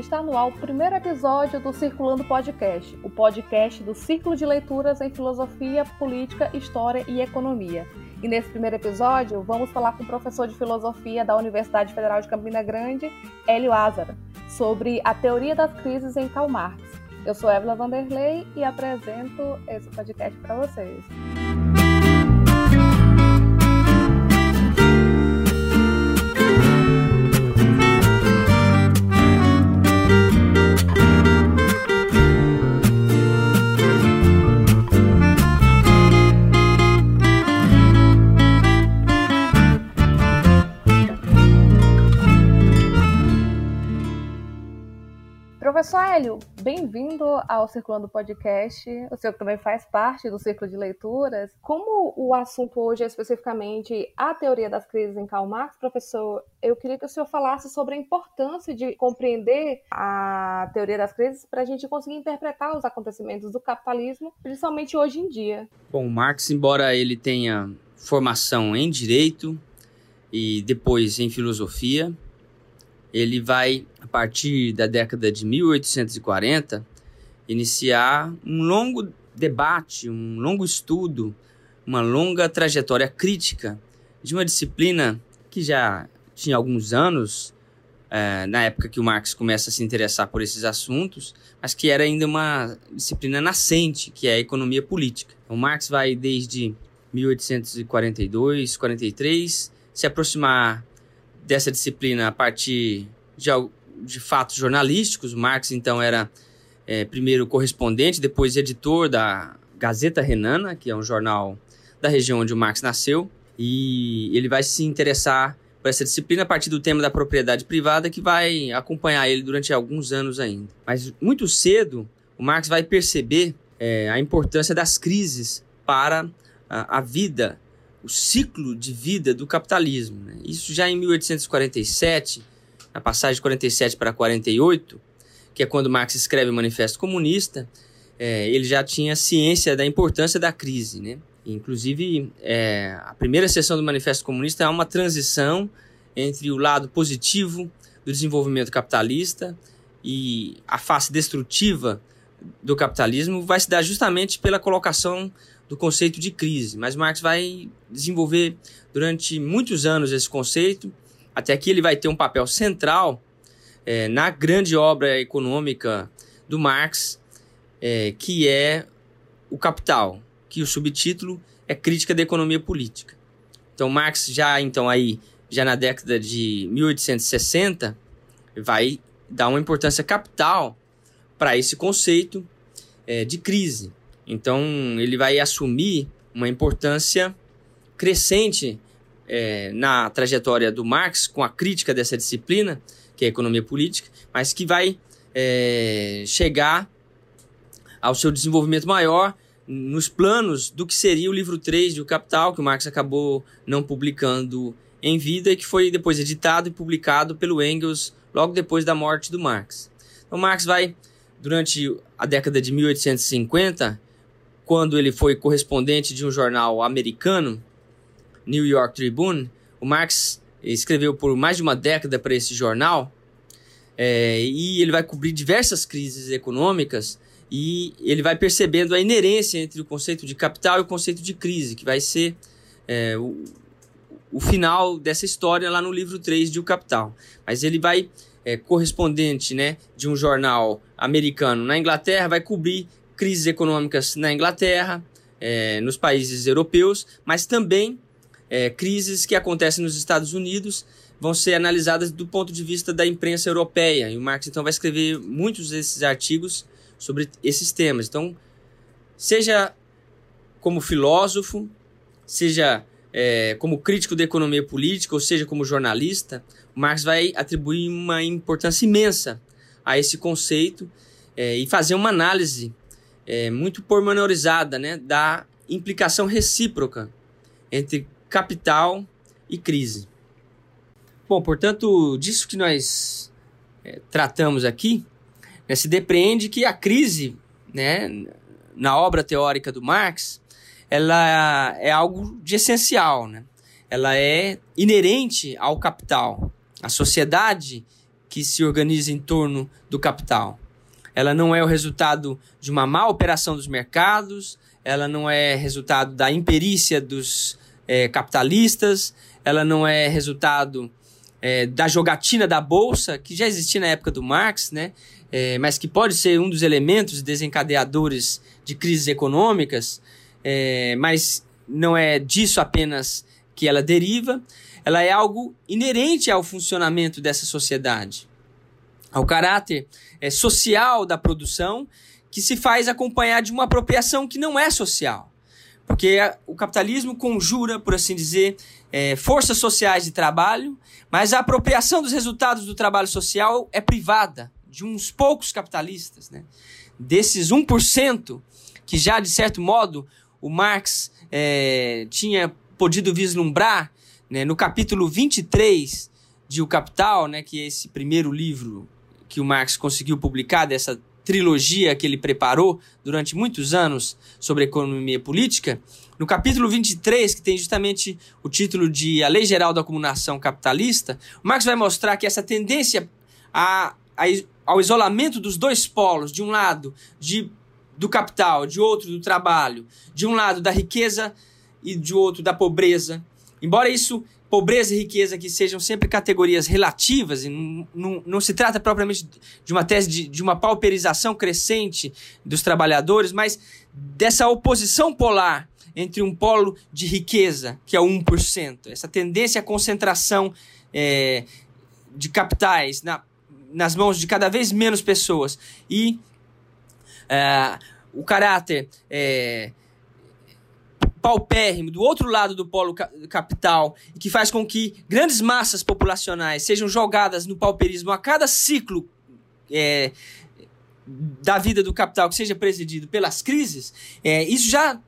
está no ar o primeiro episódio do Circulando Podcast, o podcast do Círculo de Leituras em Filosofia, Política, História e Economia. E nesse primeiro episódio, vamos falar com o professor de filosofia da Universidade Federal de Campina Grande, Hélio Ázara, sobre a teoria das crises em Karl Marx. Eu sou Evelyn Vanderlei e apresento esse podcast para vocês. Hélio, bem-vindo ao Circulando Podcast. O senhor também faz parte do Círculo de Leituras. Como o assunto hoje é especificamente a teoria das crises em Karl Marx, professor, eu queria que o senhor falasse sobre a importância de compreender a teoria das crises para a gente conseguir interpretar os acontecimentos do capitalismo, principalmente hoje em dia. Bom, Marx, embora ele tenha formação em direito e depois em filosofia, ele vai, a partir da década de 1840, iniciar um longo debate, um longo estudo, uma longa trajetória crítica de uma disciplina que já tinha alguns anos, é, na época que o Marx começa a se interessar por esses assuntos, mas que era ainda uma disciplina nascente, que é a economia política. O Marx vai desde 1842, 43, se aproximar dessa disciplina a partir de, de fatos jornalísticos. Marx, então, era é, primeiro correspondente, depois editor da Gazeta Renana, que é um jornal da região onde o Marx nasceu. E ele vai se interessar por essa disciplina a partir do tema da propriedade privada, que vai acompanhar ele durante alguns anos ainda. Mas muito cedo, o Marx vai perceber é, a importância das crises para a, a vida o ciclo de vida do capitalismo. Né? Isso já em 1847, na passagem de 47 para 48, que é quando Marx escreve o Manifesto Comunista, é, ele já tinha ciência da importância da crise. Né? Inclusive, é, a primeira seção do Manifesto Comunista é uma transição entre o lado positivo do desenvolvimento capitalista e a face destrutiva do capitalismo vai se dar justamente pela colocação do conceito de crise. Mas Marx vai desenvolver durante muitos anos esse conceito, até que ele vai ter um papel central é, na grande obra econômica do Marx, é, que é o Capital, que o subtítulo é Crítica da Economia Política. Então Marx já então aí já na década de 1860 vai dar uma importância capital para esse conceito é, de crise. Então, ele vai assumir uma importância crescente é, na trajetória do Marx com a crítica dessa disciplina, que é a economia política, mas que vai é, chegar ao seu desenvolvimento maior nos planos do que seria o livro 3 de O Capital, que o Marx acabou não publicando em vida e que foi depois editado e publicado pelo Engels logo depois da morte do Marx. Então, Marx vai, durante a década de 1850, quando ele foi correspondente de um jornal americano, New York Tribune, o Marx escreveu por mais de uma década para esse jornal, é, e ele vai cobrir diversas crises econômicas e ele vai percebendo a inerência entre o conceito de capital e o conceito de crise, que vai ser é, o, o final dessa história lá no livro 3 de O Capital. Mas ele vai, é, correspondente né, de um jornal americano na Inglaterra, vai cobrir crises econômicas na Inglaterra, é, nos países europeus, mas também é, crises que acontecem nos Estados Unidos vão ser analisadas do ponto de vista da imprensa europeia. E o Marx então vai escrever muitos desses artigos sobre esses temas. Então, seja como filósofo, seja é, como crítico da economia política, ou seja como jornalista, Marx vai atribuir uma importância imensa a esse conceito é, e fazer uma análise é, muito pormenorizada né, da implicação recíproca entre capital e crise. Bom, portanto, disso que nós é, tratamos aqui, né, se depreende que a crise, né, na obra teórica do Marx, ela é algo de essencial, né? ela é inerente ao capital. A sociedade que se organiza em torno do capital. Ela não é o resultado de uma má operação dos mercados, ela não é resultado da imperícia dos é, capitalistas, ela não é resultado é, da jogatina da bolsa, que já existia na época do Marx, né? É, mas que pode ser um dos elementos desencadeadores de crises econômicas, é, mas não é disso apenas que ela deriva, ela é algo inerente ao funcionamento dessa sociedade, ao caráter é, social da produção, que se faz acompanhar de uma apropriação que não é social. Porque o capitalismo conjura, por assim dizer, é, forças sociais de trabalho, mas a apropriação dos resultados do trabalho social é privada, de uns poucos capitalistas. Né? Desses 1%, que já, de certo modo, o Marx é, tinha podido vislumbrar né, no capítulo 23 de O Capital, né, que é esse primeiro livro que o Marx conseguiu publicar dessa trilogia que ele preparou durante muitos anos sobre economia política, no capítulo 23, que tem justamente o título de A Lei Geral da Acumulação Capitalista, Marx vai mostrar que essa tendência a, a, ao isolamento dos dois polos, de um lado de, do capital, de outro do trabalho, de um lado da riqueza e de outro da pobreza, embora isso pobreza e riqueza que sejam sempre categorias relativas, e não, se trata propriamente de uma tese de, de uma pauperização crescente dos trabalhadores, mas dessa oposição polar entre um polo de riqueza, que é o 1%, essa tendência à concentração é, de capitais na, nas mãos de cada vez menos pessoas, e é, o caráter é, paupérrimo do outro lado do polo capital, que faz com que grandes massas populacionais sejam jogadas no pauperismo a cada ciclo é, da vida do capital que seja presidido pelas crises, é, isso já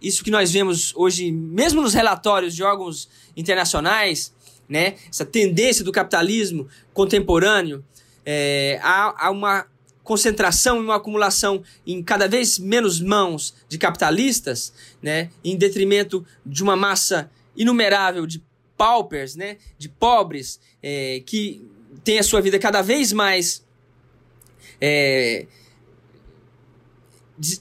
isso que nós vemos hoje, mesmo nos relatórios de órgãos internacionais, né, essa tendência do capitalismo contemporâneo é, a, a uma concentração e uma acumulação em cada vez menos mãos de capitalistas, né, em detrimento de uma massa inumerável de paupers, né, de pobres, é, que tem a sua vida cada vez mais é,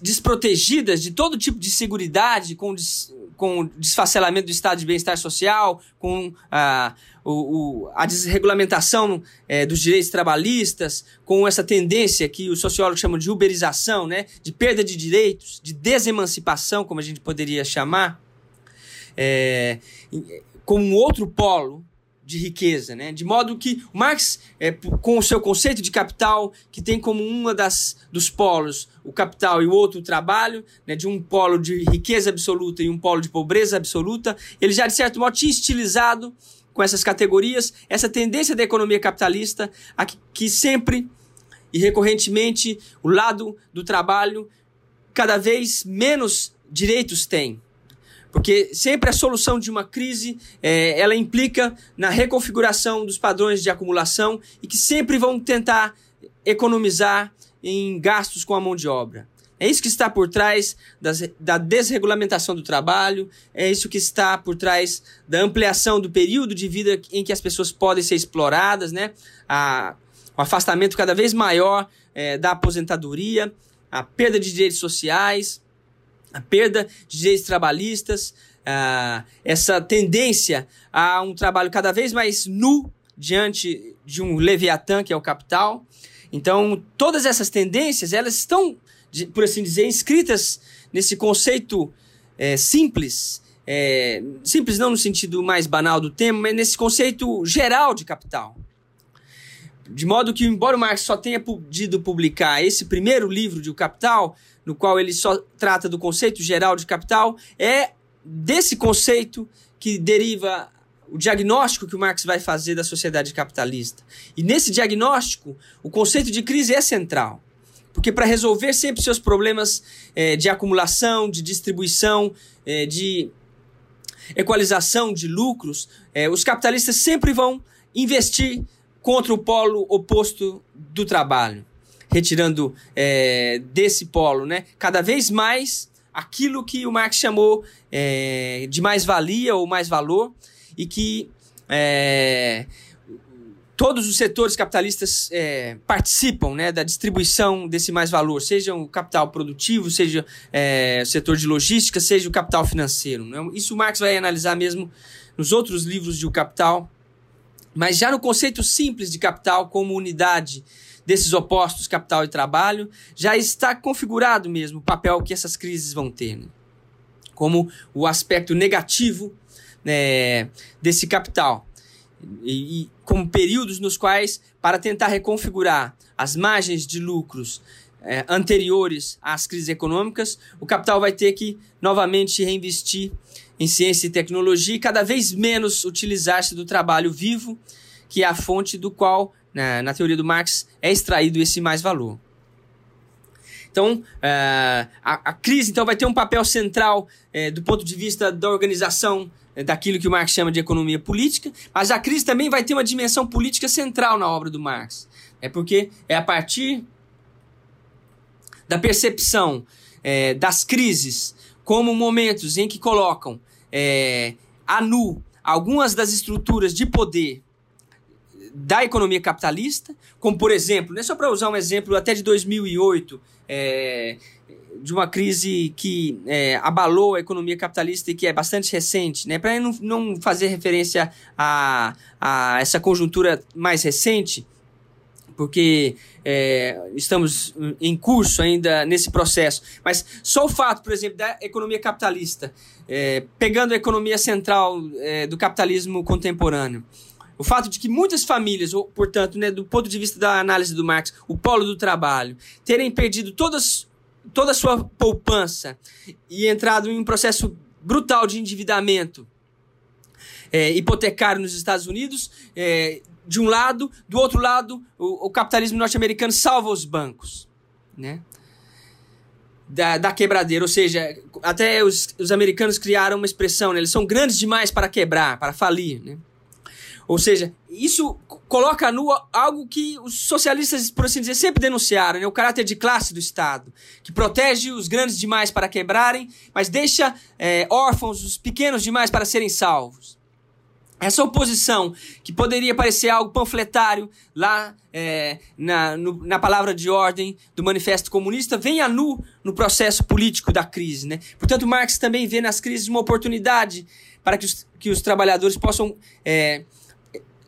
desprotegidas de todo tipo de segurança, com, des, com desfacelamento do estado de bem-estar social, com a, o, o, a desregulamentação é, dos direitos trabalhistas, com essa tendência que os sociólogos chamam de uberização, né, de perda de direitos, de desemancipação, como a gente poderia chamar, é, como um outro polo de riqueza, né? De modo que Marx, é, com o seu conceito de capital, que tem como uma das dos polos o capital e o outro o trabalho, né? De um polo de riqueza absoluta e um polo de pobreza absoluta, ele já de certo modo tinha estilizado com essas categorias essa tendência da economia capitalista a que, que sempre e recorrentemente o lado do trabalho cada vez menos direitos tem. Porque sempre a solução de uma crise, é, ela implica na reconfiguração dos padrões de acumulação e que sempre vão tentar economizar em gastos com a mão de obra. É isso que está por trás das, da desregulamentação do trabalho, é isso que está por trás da ampliação do período de vida em que as pessoas podem ser exploradas, né? A, o afastamento cada vez maior é, da aposentadoria, a perda de direitos sociais, a perda de direitos trabalhistas, uh, essa tendência a um trabalho cada vez mais nu diante de um leviatã que é o capital. Então, todas essas tendências, elas estão, por assim dizer, inscritas nesse conceito é, simples, é, simples não no sentido mais banal do termo, mas nesse conceito geral de capital. De modo que, embora o Marx só tenha podido publicar esse primeiro livro de O Capital, no qual ele só trata do conceito geral de capital, é desse conceito que deriva o diagnóstico que o Marx vai fazer da sociedade capitalista. E nesse diagnóstico, o conceito de crise é central. Porque para resolver sempre seus problemas é, de acumulação, de distribuição, é, de equalização de lucros, é, os capitalistas sempre vão investir contra o polo oposto do trabalho retirando é, desse polo, né, cada vez mais aquilo que o Marx chamou é, de mais-valia ou mais valor e que, é, todos os setores capitalistas é, participam né, da distribuição desse mais-valor, seja o capital produtivo, seja é, o setor de logística, seja o capital financeiro. Né? Isso o Marx vai analisar mesmo nos outros livros de O Capital. Mas já no conceito simples de capital como unidade desses opostos, capital e trabalho, já está configurado mesmo o papel que essas crises vão ter. Né? Como o aspecto negativo né, desse capital e, e como períodos nos quais, para tentar reconfigurar as margens de lucros é, anteriores às crises econômicas, o capital vai ter que novamente reinvestir em ciência e tecnologia e cada vez menos utilizar-se do trabalho vivo, que é a fonte do qual, na, na teoria do Marx, é extraído esse mais-valor. Então, é, a, a, crise então, vai ter um papel central é, do ponto de vista da organização é, daquilo que o Marx chama de economia política, mas a crise também vai ter uma dimensão política central na obra do Marx. É porque é a partir da percepção é, das crises como momentos em que colocam a nu algumas das estruturas de poder da economia capitalista, como por exemplo, né, só para usar um exemplo até de 2008, é, de uma crise que é, abalou a economia capitalista e que é bastante recente, né? Para não, não fazer referência a, a essa conjuntura mais recente, porque é, estamos em curso ainda nesse processo. Mas só o fato, por exemplo, da economia capitalista, é, pegando a economia central é, do capitalismo contemporâneo, o fato de que muitas famílias, ou, portanto, né, do ponto de vista da análise do Marx, o polo do trabalho, terem perdido todas toda a sua poupança e entrado em um processo brutal de endividamento é, hipotecário nos Estados Unidos, é, de um lado, do outro lado, o, o capitalismo norte-americano salva os bancos, né? Da, da, quebradeira, ou seja, até os, os americanos criaram uma expressão, né? eles são grandes demais para quebrar, para falir, né? Ou seja, isso coloca nu algo que os socialistas, por assim dizer, sempre denunciaram, né? o caráter de classe do Estado, que protege os grandes demais para quebrarem, mas deixa é, órfãos os pequenos demais para serem salvos. Essa oposição, que poderia parecer algo panfletário lá é, na, no, na palavra de ordem do Manifesto Comunista, vem a nu no processo político da crise. Né? Portanto, Marx também vê nas crises uma oportunidade para que os, que os trabalhadores possam é,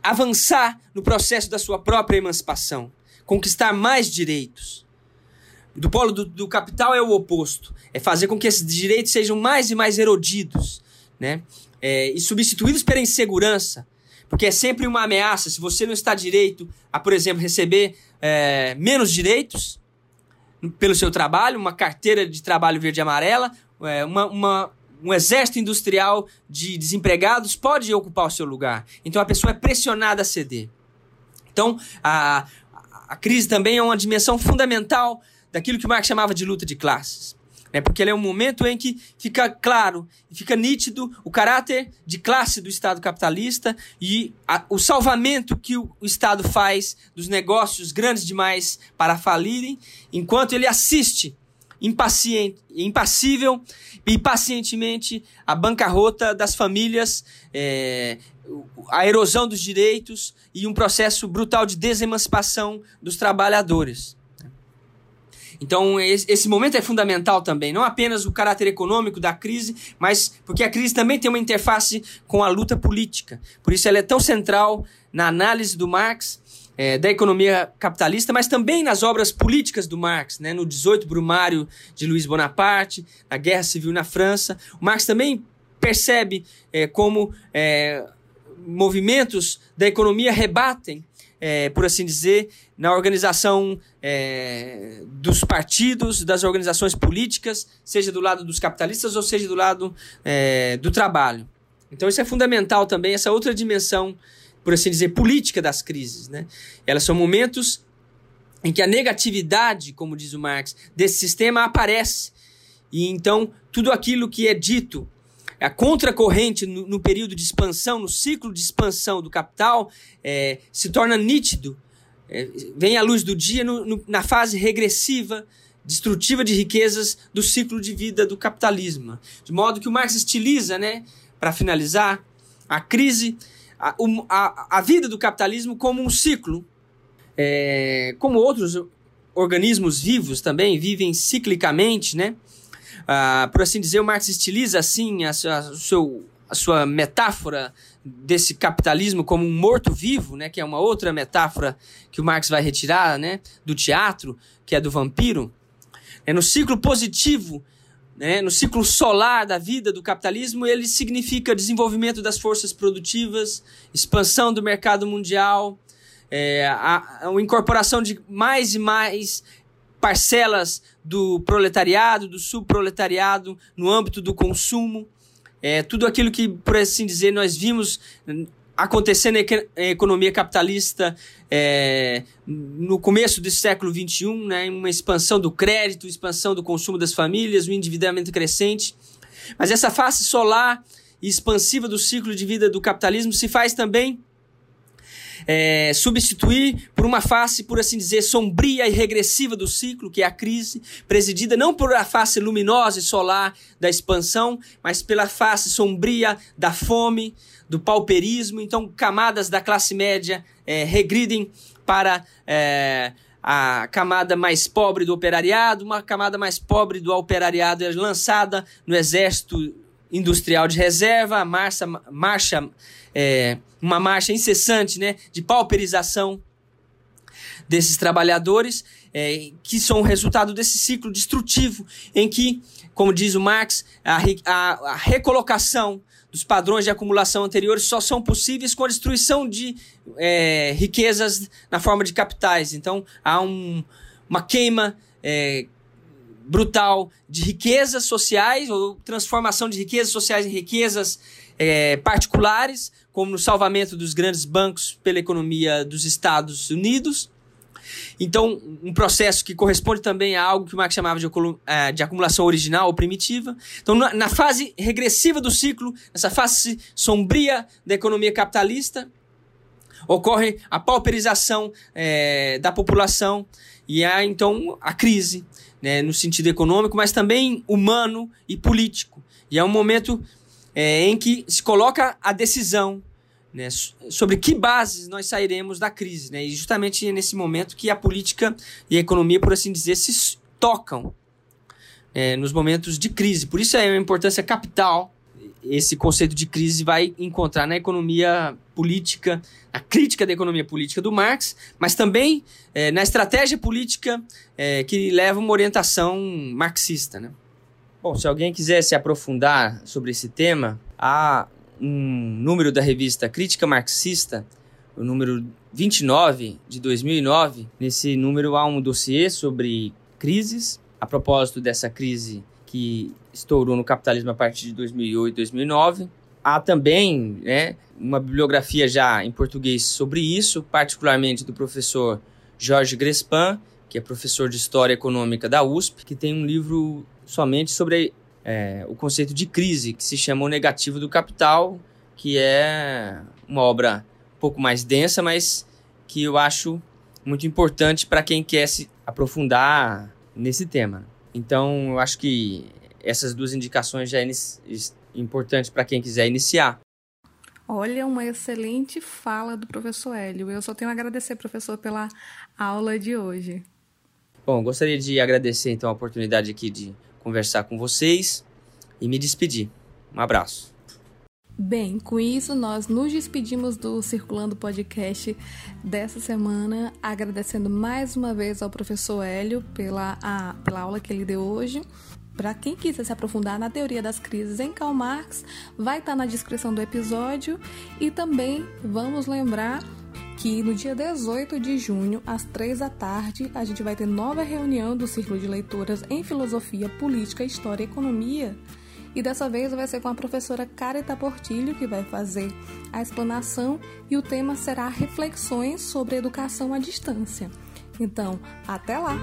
avançar no processo da sua própria emancipação, conquistar mais direitos. Do polo do, do, capital é o oposto, é fazer com que esses direitos sejam mais e mais erodidos, né? É, e substituídos pela insegurança, porque é sempre uma ameaça. Se você não está direito a, por exemplo, receber é, menos direitos pelo seu trabalho, uma carteira de trabalho verde e amarela, é, uma, uma um exército industrial de desempregados pode ocupar o seu lugar. Então a pessoa é pressionada a ceder. Então a, a crise também é uma dimensão fundamental daquilo que Marx chamava de luta de classes. Né? Porque ele é um momento em que fica claro, fica nítido o caráter de classe do Estado capitalista e a, o salvamento que o, o Estado faz dos negócios grandes demais para falirem, enquanto ele assiste impaciente, impassível e pacientemente a bancarrota das famílias, é, a erosão dos direitos e um processo brutal de desemancipação dos trabalhadores. Então, esse momento é fundamental também, não apenas o caráter econômico da crise, mas porque a crise também tem uma interface com a luta política. Por isso, ela é tão central na análise do Marx é, da economia capitalista, mas também nas obras políticas do Marx, né? no 18 Brumário de Luiz Bonaparte, na Guerra Civil na França. O Marx também percebe é, como é, movimentos da economia rebatem, é, por assim dizer, na organização é, dos partidos, das organizações políticas, seja do lado dos capitalistas ou seja do lado é, do trabalho. Então isso é fundamental também, essa outra dimensão por assim dizer, política das crises. Né? Elas são momentos em que a negatividade, como diz o Marx, desse sistema aparece. E então tudo aquilo que é dito, a contracorrente no, no período de expansão, no ciclo de expansão do capital, é, se torna nítido, é, vem à luz do dia no, no, na fase regressiva, destrutiva de riquezas do ciclo de vida do capitalismo. De modo que o Marx estiliza, né, para finalizar, a crise a, a, a vida do capitalismo como um ciclo. É, como outros organismos vivos também vivem ciclicamente, né? Ah, por assim dizer, o Marx estiliza assim a, a, a, seu, a sua metáfora desse capitalismo como um morto-vivo, né? Que é uma outra metáfora que o Marx vai retirar, né? Do teatro, que é do vampiro. É no ciclo positivo né, no ciclo solar da vida do capitalismo, ele significa desenvolvimento das forças produtivas, expansão do mercado mundial, é, a, a incorporação de mais e mais parcelas do proletariado, do subproletariado, no âmbito do consumo. É, tudo aquilo que, por assim dizer, nós vimos acontecendo na economia capitalista é, no começo do século XXI, né, uma expansão do crédito, expansão do consumo das famílias, um endividamento crescente. Mas essa face solar e expansiva do ciclo de vida do capitalismo se faz também é, substituir por uma face, por assim dizer, sombria e regressiva do ciclo, que é a crise, presidida não por a face luminosa e solar da expansão, mas pela face sombria da fome, do pauperismo. Então, camadas da classe média é, regridem para é, a camada mais pobre do operariado, uma camada mais pobre do operariado é lançada no exército industrial de reserva, marcha, marcha é, uma marcha incessante né, de pauperização desses trabalhadores, é, que são o resultado desse ciclo destrutivo em que, como diz o Marx, a, a, a recolocação dos padrões de acumulação anteriores só são possíveis com a destruição de é, riquezas na forma de capitais. Então, há um, uma queima é, brutal de riquezas sociais, ou transformação de riquezas sociais em riquezas é, particulares, como no salvamento dos grandes bancos pela economia dos Estados Unidos. Então, um processo que corresponde também a algo que o Marx chamava de, é, de acumulação original ou primitiva. Então, na, na, fase regressiva do ciclo, nessa fase sombria da economia capitalista, ocorre a pauperização é, da população e há, então, a crise, né, no sentido econômico, mas também humano e político. E é um momento é, em que se coloca a decisão né, sobre que bases nós sairemos da crise. Né, e justamente é nesse momento que a política e a economia, por assim dizer, se tocam é, nos momentos de crise. Por isso é uma importância capital esse conceito de crise vai encontrar na economia política, na crítica da economia política do Marx, mas também é, na estratégia política é, que leva uma orientação marxista. Né? Bom, se alguém quiser se aprofundar sobre esse tema, há um número da revista Crítica Marxista, o número 29 de 2009. Nesse número há um dossiê sobre crises. A propósito dessa crise que estourou no capitalismo a partir de 2008, 2009. Há também né, uma bibliografia já em português sobre isso, particularmente do professor Jorge Grespan, que é professor de História Econômica da USP, que tem um livro somente sobre é, o conceito de crise, que se chama O Negativo do Capital, que é uma obra um pouco mais densa, mas que eu acho muito importante para quem quer se aprofundar nesse tema. Então, eu acho que essas duas indicações já é importantes para quem quiser iniciar. Olha, uma excelente fala do professor Hélio. Eu só tenho a agradecer, professor, pela aula de hoje. Bom, gostaria de agradecer então a oportunidade aqui de conversar com vocês e me despedir. Um abraço. Bem, com isso nós nos despedimos do Circulando Podcast dessa semana, agradecendo mais uma vez ao professor Hélio pela, a, pela aula que ele deu hoje. Para quem quiser se aprofundar na teoria das crises em Karl Marx, vai estar na descrição do episódio e também vamos lembrar que no dia 18 de junho, às 3 da tarde, a gente vai ter nova reunião do Círculo de Leitoras em Filosofia, Política, História e Economia. E dessa vez vai ser com a professora Carita Portilho, que vai fazer a explanação, e o tema será reflexões sobre educação à distância. Então, até lá!